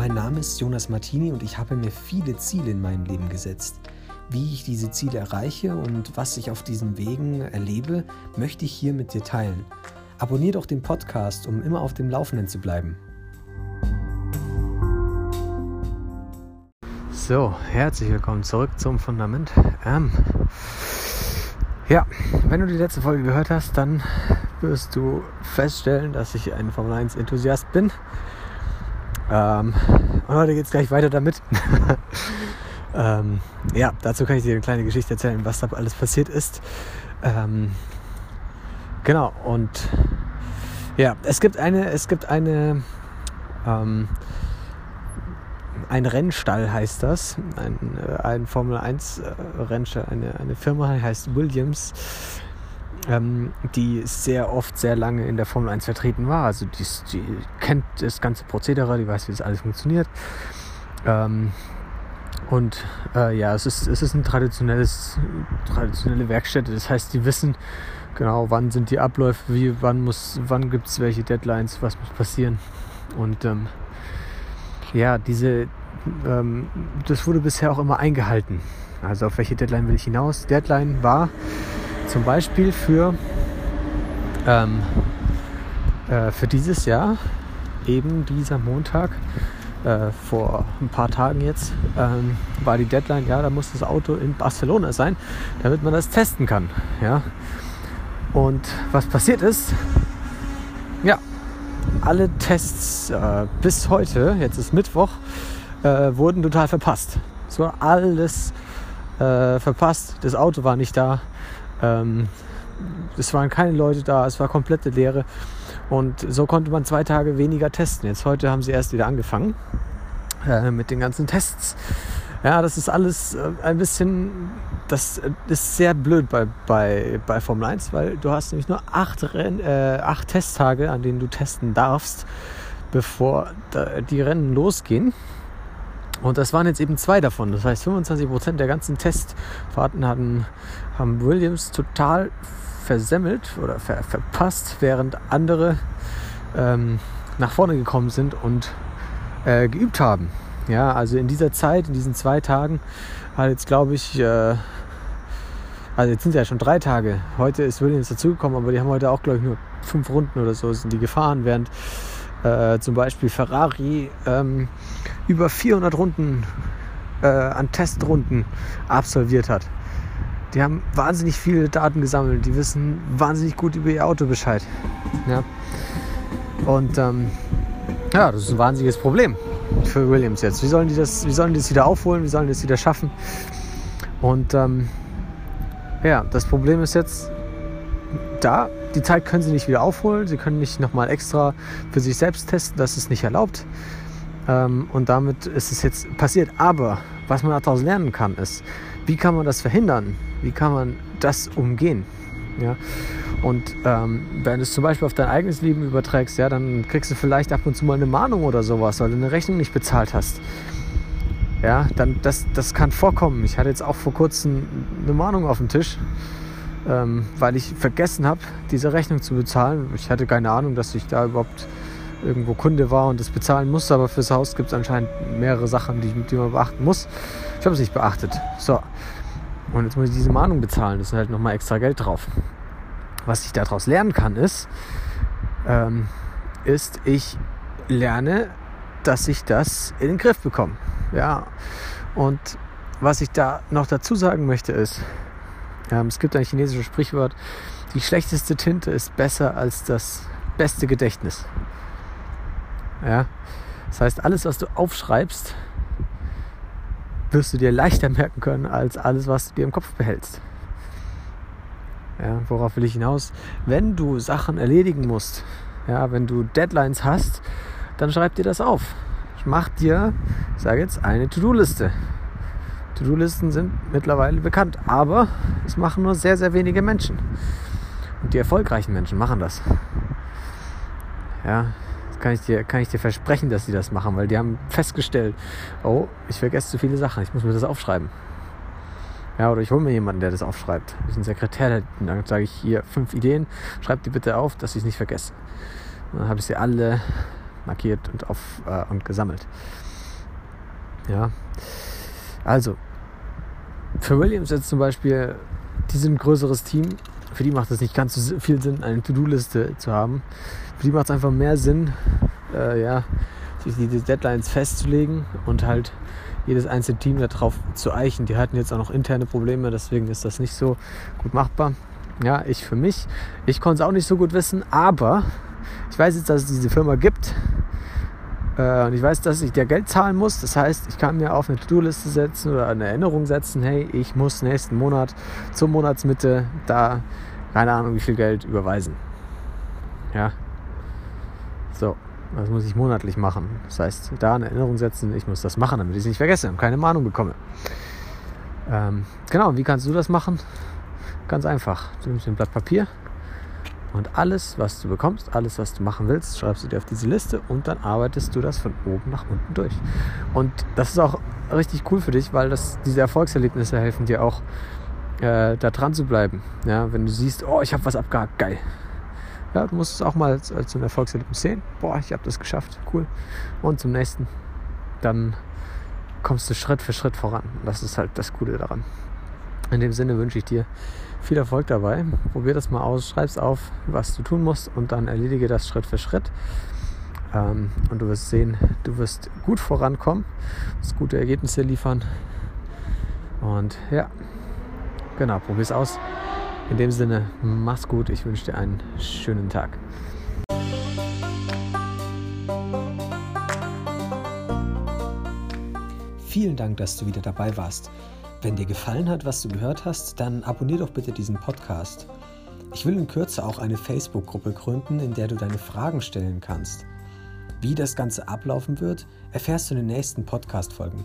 Mein Name ist Jonas Martini und ich habe mir viele Ziele in meinem Leben gesetzt. Wie ich diese Ziele erreiche und was ich auf diesen Wegen erlebe, möchte ich hier mit dir teilen. Abonnier doch den Podcast, um immer auf dem Laufenden zu bleiben. So, herzlich willkommen zurück zum Fundament. Ähm, ja, wenn du die letzte Folge gehört hast, dann wirst du feststellen, dass ich ein Formel 1 Enthusiast bin. Ähm, und heute geht es gleich weiter damit. ähm, ja, dazu kann ich dir eine kleine Geschichte erzählen, was da alles passiert ist. Ähm, genau, und ja, es gibt eine, es gibt eine, ähm, ein Rennstall heißt das, ein, äh, ein Formel 1 äh, Rennstall, eine, eine Firma heißt Williams, ähm, die sehr oft sehr lange in der Formel 1 vertreten war. Also die, die kennt das ganze Prozedere, die weiß, wie das alles funktioniert. Ähm, und äh, ja, es ist, es ist ein traditionelles, traditionelle Werkstätte. Das heißt, die wissen genau, wann sind die Abläufe, wie, wann muss, wann gibt es welche Deadlines, was muss passieren. Und ähm, ja, diese, ähm, das wurde bisher auch immer eingehalten. Also auf welche Deadline will ich hinaus? Deadline war zum Beispiel für, ähm, äh, für dieses Jahr, eben dieser Montag, äh, vor ein paar Tagen jetzt, ähm, war die Deadline, ja, da muss das Auto in Barcelona sein, damit man das testen kann. Ja. Und was passiert ist, ja, alle Tests äh, bis heute, jetzt ist Mittwoch, äh, wurden total verpasst. War alles äh, verpasst. Das Auto war nicht da. Ähm, es waren keine Leute da. Es war komplette Leere. Und so konnte man zwei Tage weniger testen. Jetzt heute haben sie erst wieder angefangen äh, mit den ganzen Tests. Ja, das ist alles äh, ein bisschen, das ist sehr blöd bei, bei, bei Formel 1, weil du hast nämlich nur acht, Renn, äh, acht Testtage, an denen du testen darfst, bevor die Rennen losgehen. Und das waren jetzt eben zwei davon. Das heißt, 25% der ganzen Testfahrten hatten, haben Williams total versemmelt oder ver verpasst, während andere ähm, nach vorne gekommen sind und äh, geübt haben. Ja, also in dieser Zeit, in diesen zwei Tagen, hat jetzt glaube ich, äh, also jetzt sind ja schon drei Tage. Heute ist Williams dazugekommen, aber die haben heute auch glaube ich nur fünf Runden oder so sind die gefahren, während äh, zum Beispiel Ferrari ähm, über 400 Runden äh, an Testrunden absolviert hat. Die haben wahnsinnig viele Daten gesammelt, die wissen wahnsinnig gut über ihr Auto Bescheid. Ja. Und ähm, ja, das ist ein wahnsinniges Problem für Williams jetzt. Wie sollen die das, wie sollen die das wieder aufholen? Wie sollen die das wieder schaffen? Und ähm, ja, das Problem ist jetzt, da, die Zeit können sie nicht wieder aufholen. Sie können nicht nochmal extra für sich selbst testen. Das ist nicht erlaubt. Ähm, und damit ist es jetzt passiert. Aber was man daraus lernen kann, ist, wie kann man das verhindern? Wie kann man das umgehen? Ja? Und ähm, wenn du es zum Beispiel auf dein eigenes Leben überträgst, ja, dann kriegst du vielleicht ab und zu mal eine Mahnung oder sowas, weil du eine Rechnung nicht bezahlt hast. Ja, dann das, das kann vorkommen. Ich hatte jetzt auch vor kurzem eine Mahnung auf dem Tisch ähm, weil ich vergessen habe, diese Rechnung zu bezahlen. Ich hatte keine Ahnung, dass ich da überhaupt irgendwo Kunde war und das bezahlen musste, aber fürs Haus gibt es anscheinend mehrere Sachen, die, die man beachten muss. Ich habe es nicht beachtet. So. Und jetzt muss ich diese Mahnung bezahlen. Das ist halt nochmal extra Geld drauf. Was ich daraus lernen kann, ist, ähm, ist, ich lerne, dass ich das in den Griff bekomme. Ja. Und was ich da noch dazu sagen möchte, ist, ähm, es gibt ein chinesisches Sprichwort, die schlechteste Tinte ist besser als das beste Gedächtnis. Ja? Das heißt, alles, was du aufschreibst, wirst du dir leichter merken können als alles, was du dir im Kopf behältst. Ja, worauf will ich hinaus? Wenn du Sachen erledigen musst, ja, wenn du Deadlines hast, dann schreib dir das auf. Mach dir, ich sage jetzt, eine To-Do-Liste. To-Do-Listen sind mittlerweile bekannt, aber es machen nur sehr, sehr wenige Menschen. Und die erfolgreichen Menschen machen das. Ja, kann ich dir, kann ich dir versprechen, dass sie das machen, weil die haben festgestellt, oh, ich vergesse zu viele Sachen, ich muss mir das aufschreiben. Ja, oder ich hole mir jemanden, der das aufschreibt. Ich bin Sekretär, dann sage ich hier fünf Ideen, schreib die bitte auf, dass ich es nicht vergesse. dann habe ich sie alle markiert und, auf, äh, und gesammelt. Ja. Also, für Williams jetzt zum Beispiel, die sind ein größeres Team. Für die macht es nicht ganz so viel Sinn, eine To-Do-Liste zu haben. Für die macht es einfach mehr Sinn, äh, ja, sich diese Deadlines festzulegen und halt jedes einzelne Team darauf zu eichen. Die hatten jetzt auch noch interne Probleme, deswegen ist das nicht so gut machbar. Ja, ich für mich, ich konnte es auch nicht so gut wissen, aber ich weiß jetzt, dass es diese Firma gibt. Äh, und ich weiß, dass ich der Geld zahlen muss. Das heißt, ich kann mir auf eine To-Do-Liste setzen oder eine Erinnerung setzen, hey, ich muss nächsten Monat zur Monatsmitte da, keine Ahnung, wie viel Geld überweisen. Ja. So. Das muss ich monatlich machen. Das heißt, da eine Erinnerung setzen, ich muss das machen, damit ich es nicht vergesse und keine Mahnung bekomme. Ähm, genau, wie kannst du das machen? Ganz einfach. Du nimmst ein Blatt Papier und alles, was du bekommst, alles, was du machen willst, schreibst du dir auf diese Liste und dann arbeitest du das von oben nach unten durch. Und das ist auch richtig cool für dich, weil das, diese Erfolgserlebnisse helfen dir auch, äh, da dran zu bleiben. Ja, wenn du siehst, oh, ich habe was abgehakt, geil. Ja, du musst es auch mal als, als ein Erfolgserlebnis sehen. Boah, ich habe das geschafft, cool. Und zum nächsten, dann kommst du Schritt für Schritt voran. Das ist halt das Coole daran. In dem Sinne wünsche ich dir viel Erfolg dabei. Probier das mal aus, schreib's auf, was du tun musst und dann erledige das Schritt für Schritt. Ähm, und du wirst sehen, du wirst gut vorankommen, wirst gute Ergebnisse liefern. Und ja, genau, probier's aus. In dem Sinne, mach's gut. Ich wünsche dir einen schönen Tag. Vielen Dank, dass du wieder dabei warst. Wenn dir gefallen hat, was du gehört hast, dann abonnier doch bitte diesen Podcast. Ich will in Kürze auch eine Facebook-Gruppe gründen, in der du deine Fragen stellen kannst. Wie das Ganze ablaufen wird, erfährst du in den nächsten Podcast-Folgen.